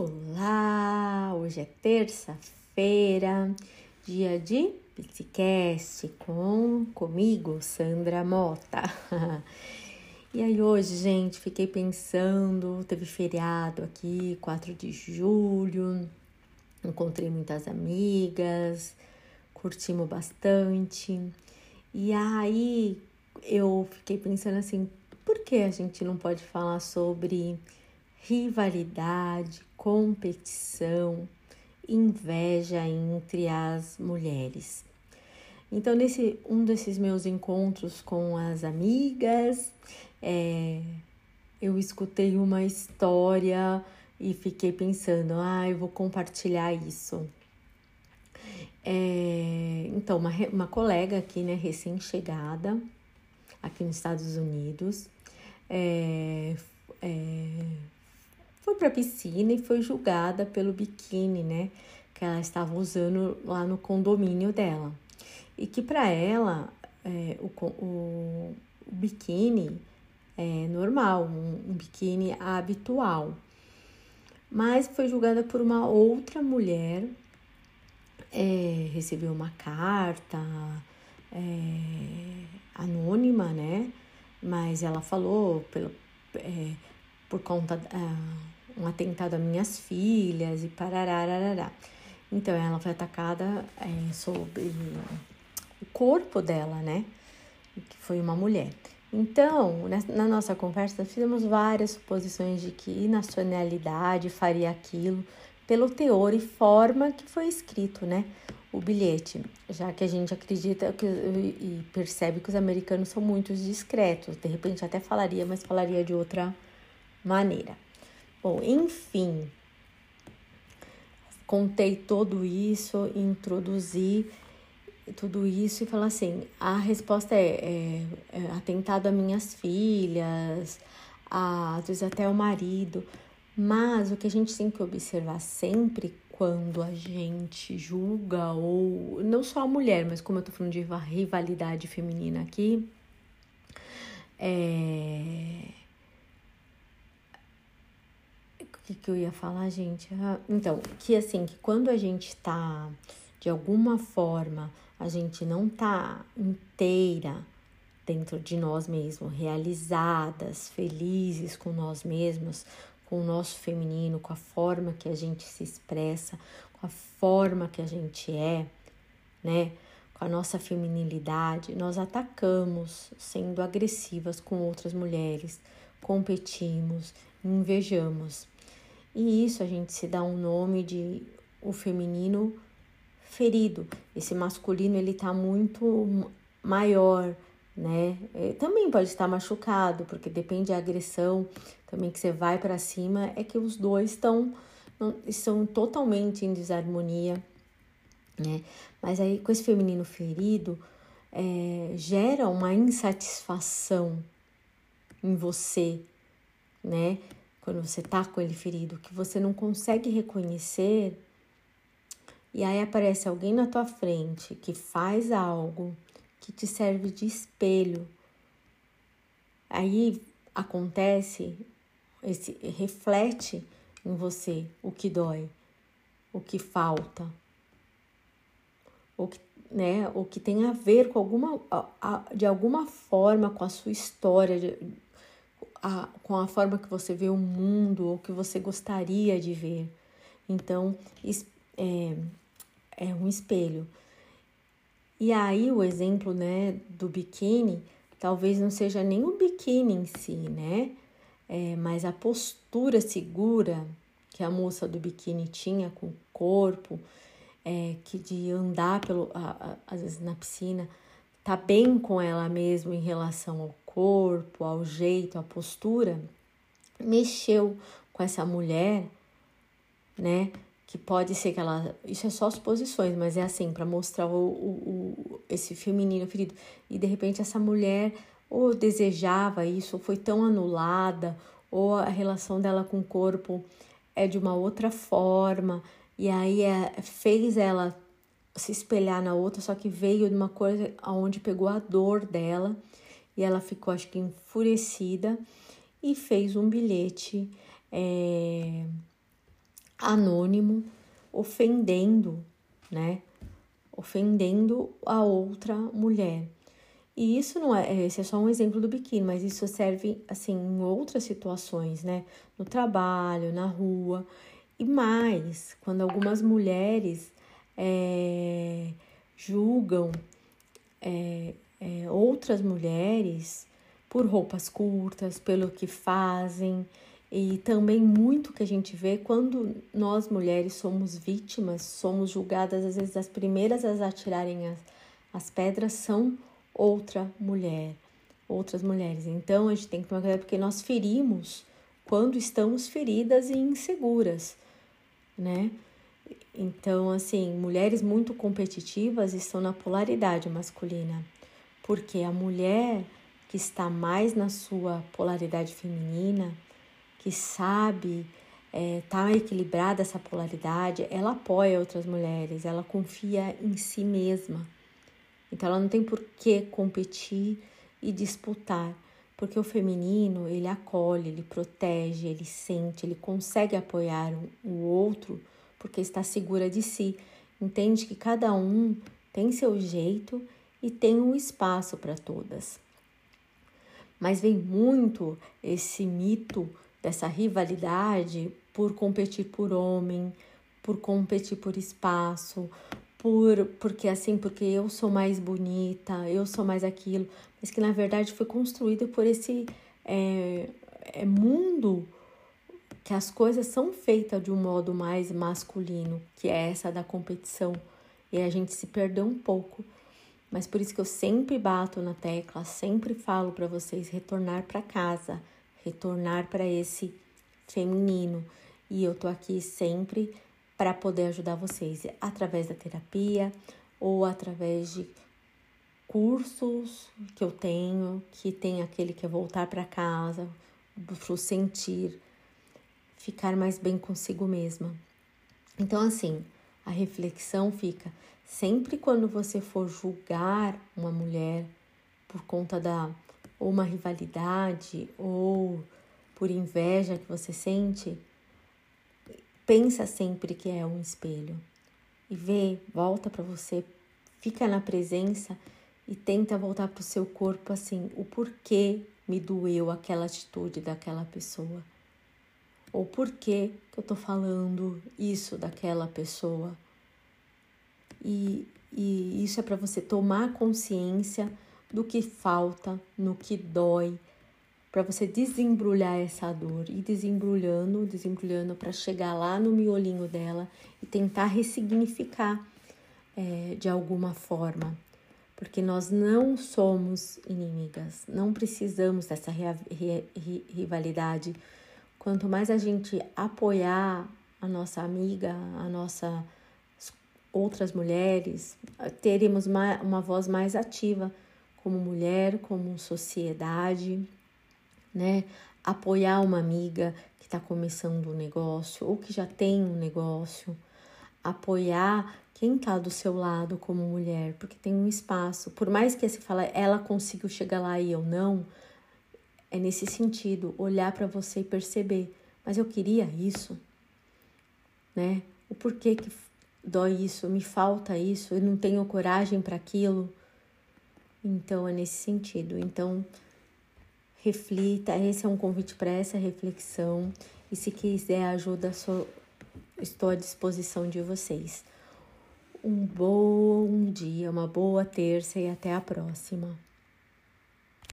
Olá! Hoje é terça-feira, dia de Psicast com comigo, Sandra Mota. e aí hoje, gente, fiquei pensando, teve feriado aqui, 4 de julho, encontrei muitas amigas, curtimos bastante. E aí eu fiquei pensando assim, por que a gente não pode falar sobre rivalidade, competição, inveja entre as mulheres. Então, nesse um desses meus encontros com as amigas, é, eu escutei uma história e fiquei pensando, ah, eu vou compartilhar isso. É, então, uma, uma colega aqui, né, recém-chegada, aqui nos Estados Unidos, é, é, foi para a piscina e foi julgada pelo biquíni, né, que ela estava usando lá no condomínio dela. E que para ela é, o, o, o, biquíni é normal, um, um biquíni habitual. Mas foi julgada por uma outra mulher, é, recebeu uma carta é, anônima, né? Mas ela falou pelo, é, por conta um atentado a minhas filhas e parará. Então ela foi atacada é, sobre o corpo dela, né? Que foi uma mulher. Então, na nossa conversa, fizemos várias suposições de que nacionalidade faria aquilo pelo teor e forma que foi escrito, né? O bilhete, já que a gente acredita que, e percebe que os americanos são muito discretos, de repente até falaria, mas falaria de outra maneira. Bom, enfim, contei tudo isso, introduzi tudo isso e falar assim: a resposta é, é, é atentado a minhas filhas, a, às vezes até o marido, mas o que a gente tem que observar sempre quando a gente julga, ou não só a mulher, mas como eu tô falando de rivalidade feminina aqui, é que, que eu ia falar, gente? Ah, então, que assim, que quando a gente tá, de alguma forma, a gente não tá inteira dentro de nós mesmos, realizadas, felizes com nós mesmos, com o nosso feminino, com a forma que a gente se expressa, com a forma que a gente é, né? Com a nossa feminilidade, nós atacamos sendo agressivas com outras mulheres, competimos, invejamos. E isso a gente se dá um nome de o feminino ferido. Esse masculino ele tá muito maior, né? É, também pode estar machucado, porque depende da agressão também que você vai para cima, é que os dois estão estão totalmente em desarmonia, né? Mas aí com esse feminino ferido é, gera uma insatisfação em você, né? Quando você tá com ele ferido, que você não consegue reconhecer, e aí aparece alguém na tua frente que faz algo que te serve de espelho. Aí acontece, esse reflete em você o que dói, o que falta, o que, né, o que tem a ver com alguma, de alguma forma com a sua história, a, com a forma que você vê o mundo ou que você gostaria de ver. Então, é, é um espelho. E aí o exemplo, né, do biquíni, talvez não seja nem o biquíni em si, né? É, mas a postura segura que a moça do biquíni tinha com o corpo, é, que de andar pelo, a, a, às vezes na piscina, tá bem com ela mesma em relação ao corpo, ao jeito, à postura, mexeu com essa mulher, né? Que pode ser que ela. Isso é só suposições, mas é assim, para mostrar o, o, o, esse feminino ferido. E de repente essa mulher ou desejava isso, ou foi tão anulada, ou a relação dela com o corpo é de uma outra forma, e aí é, fez ela se espelhar na outra, só que veio de uma coisa aonde pegou a dor dela e ela ficou, acho que, enfurecida e fez um bilhete é, anônimo ofendendo, né? Ofendendo a outra mulher. E isso não é, esse é só um exemplo do biquíni, mas isso serve assim em outras situações, né? No trabalho, na rua. E mais, quando algumas mulheres é, julgam é, é, outras mulheres por roupas curtas, pelo que fazem, e também muito que a gente vê quando nós mulheres somos vítimas, somos julgadas, às vezes as primeiras a atirarem as, as pedras são outra mulher, outras mulheres. Então a gente tem que tomar cuidado porque nós ferimos quando estamos feridas e inseguras, né? Então, assim, mulheres muito competitivas estão na polaridade masculina, porque a mulher que está mais na sua polaridade feminina, que sabe é, tá equilibrada essa polaridade, ela apoia outras mulheres, ela confia em si mesma. Então ela não tem por que competir e disputar, porque o feminino ele acolhe, ele protege, ele sente, ele consegue apoiar o outro porque está segura de si, entende que cada um tem seu jeito e tem um espaço para todas. Mas vem muito esse mito dessa rivalidade por competir por homem, por competir por espaço, por porque assim, porque eu sou mais bonita, eu sou mais aquilo, mas que na verdade foi construído por esse é, é mundo que as coisas são feitas de um modo mais masculino, que é essa da competição, e a gente se perdeu um pouco. Mas por isso que eu sempre bato na tecla, sempre falo para vocês retornar para casa, retornar para esse feminino. E eu tô aqui sempre para poder ajudar vocês através da terapia ou através de cursos que eu tenho, que tem aquele que é voltar para casa, para o sentir, ficar mais bem consigo mesma. Então, assim, a reflexão fica sempre quando você for julgar uma mulher por conta da ou uma rivalidade ou por inveja que você sente, pensa sempre que é um espelho e vê, volta para você, fica na presença e tenta voltar para o seu corpo assim, o porquê me doeu aquela atitude daquela pessoa. Ou porquê que eu tô falando isso daquela pessoa. E, e isso é para você tomar consciência do que falta, no que dói, para você desembrulhar essa dor e desembrulhando, desembrulhando para chegar lá no miolinho dela e tentar ressignificar é, de alguma forma, porque nós não somos inimigas, não precisamos dessa rivalidade. Quanto mais a gente apoiar a nossa amiga, a nossa outras mulheres, teremos uma, uma voz mais ativa como mulher, como sociedade né? Apoiar uma amiga que está começando um negócio ou que já tem um negócio. Apoiar quem está do seu lado como mulher, porque tem um espaço. Por mais que se fala, ela conseguiu chegar lá e eu não, é nesse sentido, olhar para você e perceber, mas eu queria isso, né? O porquê que dói isso, me falta isso, eu não tenho coragem para aquilo. Então é nesse sentido. Então, reflita. Esse é um convite para essa reflexão. E se quiser ajuda, sou, estou à disposição de vocês. Um bom dia, uma boa terça e até a próxima.